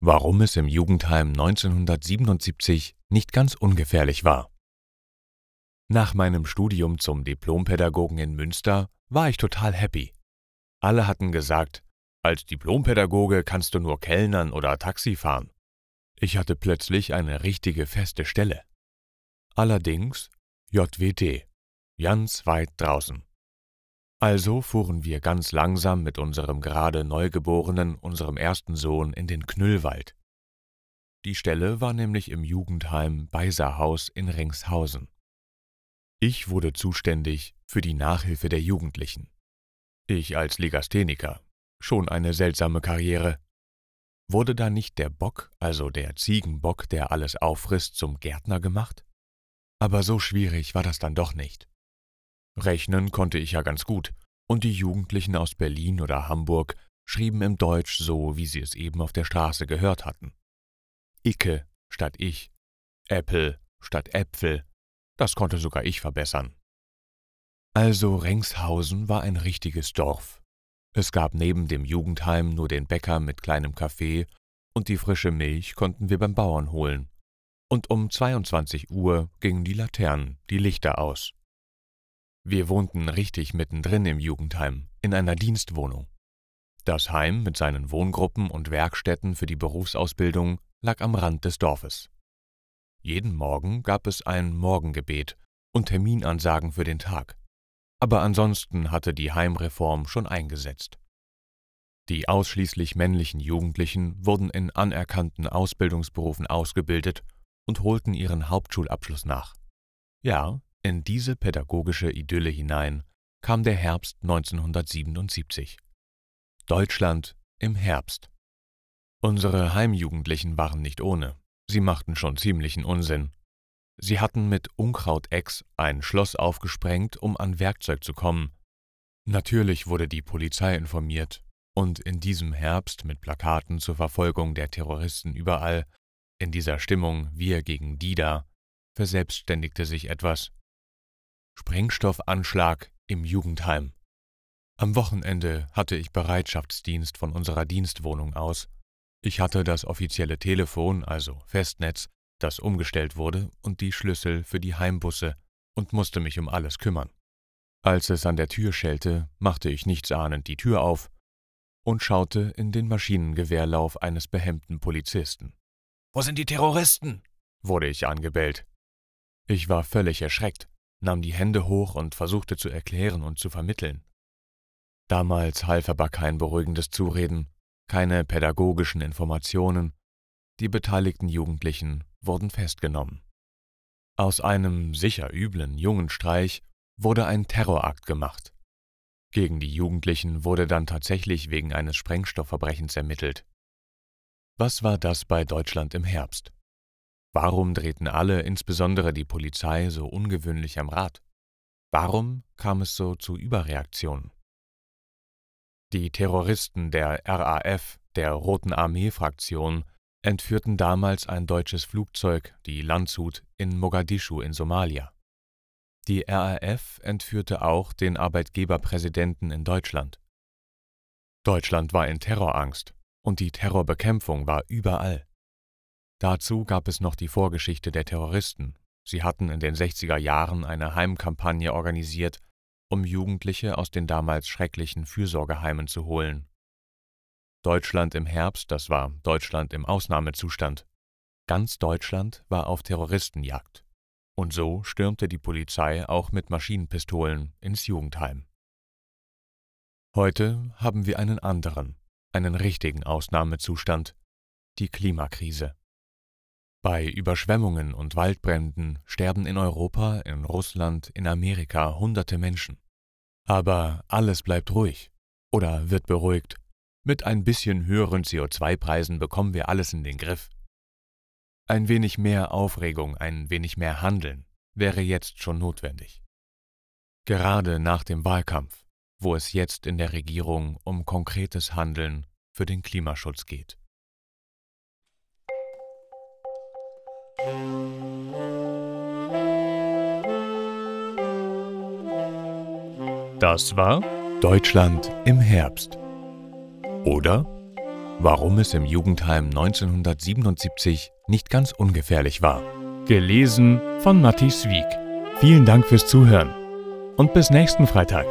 warum es im Jugendheim 1977 nicht ganz ungefährlich war. Nach meinem Studium zum Diplompädagogen in Münster war ich total happy. Alle hatten gesagt, als Diplompädagoge kannst du nur Kellnern oder Taxi fahren. Ich hatte plötzlich eine richtige feste Stelle. Allerdings JWD, ganz weit draußen. Also fuhren wir ganz langsam mit unserem gerade Neugeborenen, unserem ersten Sohn, in den Knüllwald. Die Stelle war nämlich im Jugendheim Beiserhaus in Ringshausen. Ich wurde zuständig für die Nachhilfe der Jugendlichen. Ich als Legastheniker. Schon eine seltsame Karriere. Wurde da nicht der Bock, also der Ziegenbock, der alles auffrisst, zum Gärtner gemacht? Aber so schwierig war das dann doch nicht. Rechnen konnte ich ja ganz gut, und die Jugendlichen aus Berlin oder Hamburg schrieben im Deutsch so, wie sie es eben auf der Straße gehört hatten. Icke statt ich, Äppel statt Äpfel, das konnte sogar ich verbessern. Also Rengshausen war ein richtiges Dorf. Es gab neben dem Jugendheim nur den Bäcker mit kleinem Kaffee und die frische Milch konnten wir beim Bauern holen. Und um 22 Uhr gingen die Laternen, die Lichter aus. Wir wohnten richtig mittendrin im Jugendheim, in einer Dienstwohnung. Das Heim mit seinen Wohngruppen und Werkstätten für die Berufsausbildung lag am Rand des Dorfes. Jeden Morgen gab es ein Morgengebet und Terminansagen für den Tag. Aber ansonsten hatte die Heimreform schon eingesetzt. Die ausschließlich männlichen Jugendlichen wurden in anerkannten Ausbildungsberufen ausgebildet und holten ihren Hauptschulabschluss nach. Ja, in diese pädagogische Idylle hinein kam der Herbst 1977. Deutschland im Herbst. Unsere Heimjugendlichen waren nicht ohne. Sie machten schon ziemlichen Unsinn. Sie hatten mit Unkrautex ein Schloss aufgesprengt, um an Werkzeug zu kommen. Natürlich wurde die Polizei informiert, und in diesem Herbst mit Plakaten zur Verfolgung der Terroristen überall, in dieser Stimmung wir gegen die da, verselbstständigte sich etwas. Sprengstoffanschlag im Jugendheim. Am Wochenende hatte ich Bereitschaftsdienst von unserer Dienstwohnung aus. Ich hatte das offizielle Telefon, also Festnetz, das umgestellt wurde, und die Schlüssel für die Heimbusse und musste mich um alles kümmern. Als es an der Tür schellte, machte ich nichtsahnend die Tür auf und schaute in den Maschinengewehrlauf eines behemmten Polizisten. Wo sind die Terroristen? wurde ich angebellt. Ich war völlig erschreckt nahm die Hände hoch und versuchte zu erklären und zu vermitteln. Damals half aber kein beruhigendes Zureden, keine pädagogischen Informationen, die beteiligten Jugendlichen wurden festgenommen. Aus einem sicher üblen jungen Streich wurde ein Terrorakt gemacht. Gegen die Jugendlichen wurde dann tatsächlich wegen eines Sprengstoffverbrechens ermittelt. Was war das bei Deutschland im Herbst? Warum drehten alle, insbesondere die Polizei, so ungewöhnlich am Rad? Warum kam es so zu Überreaktionen? Die Terroristen der RAF, der Roten Armee-Fraktion, entführten damals ein deutsches Flugzeug, die Landshut, in Mogadischu in Somalia. Die RAF entführte auch den Arbeitgeberpräsidenten in Deutschland. Deutschland war in Terrorangst und die Terrorbekämpfung war überall. Dazu gab es noch die Vorgeschichte der Terroristen. Sie hatten in den 60er Jahren eine Heimkampagne organisiert, um Jugendliche aus den damals schrecklichen Fürsorgeheimen zu holen. Deutschland im Herbst, das war Deutschland im Ausnahmezustand. Ganz Deutschland war auf Terroristenjagd. Und so stürmte die Polizei auch mit Maschinenpistolen ins Jugendheim. Heute haben wir einen anderen, einen richtigen Ausnahmezustand, die Klimakrise. Bei Überschwemmungen und Waldbränden sterben in Europa, in Russland, in Amerika hunderte Menschen. Aber alles bleibt ruhig oder wird beruhigt. Mit ein bisschen höheren CO2-Preisen bekommen wir alles in den Griff. Ein wenig mehr Aufregung, ein wenig mehr Handeln wäre jetzt schon notwendig. Gerade nach dem Wahlkampf, wo es jetzt in der Regierung um konkretes Handeln für den Klimaschutz geht. Das war Deutschland im Herbst. Oder Warum es im Jugendheim 1977 nicht ganz ungefährlich war. Gelesen von Matthias Wieck. Vielen Dank fürs Zuhören und bis nächsten Freitag.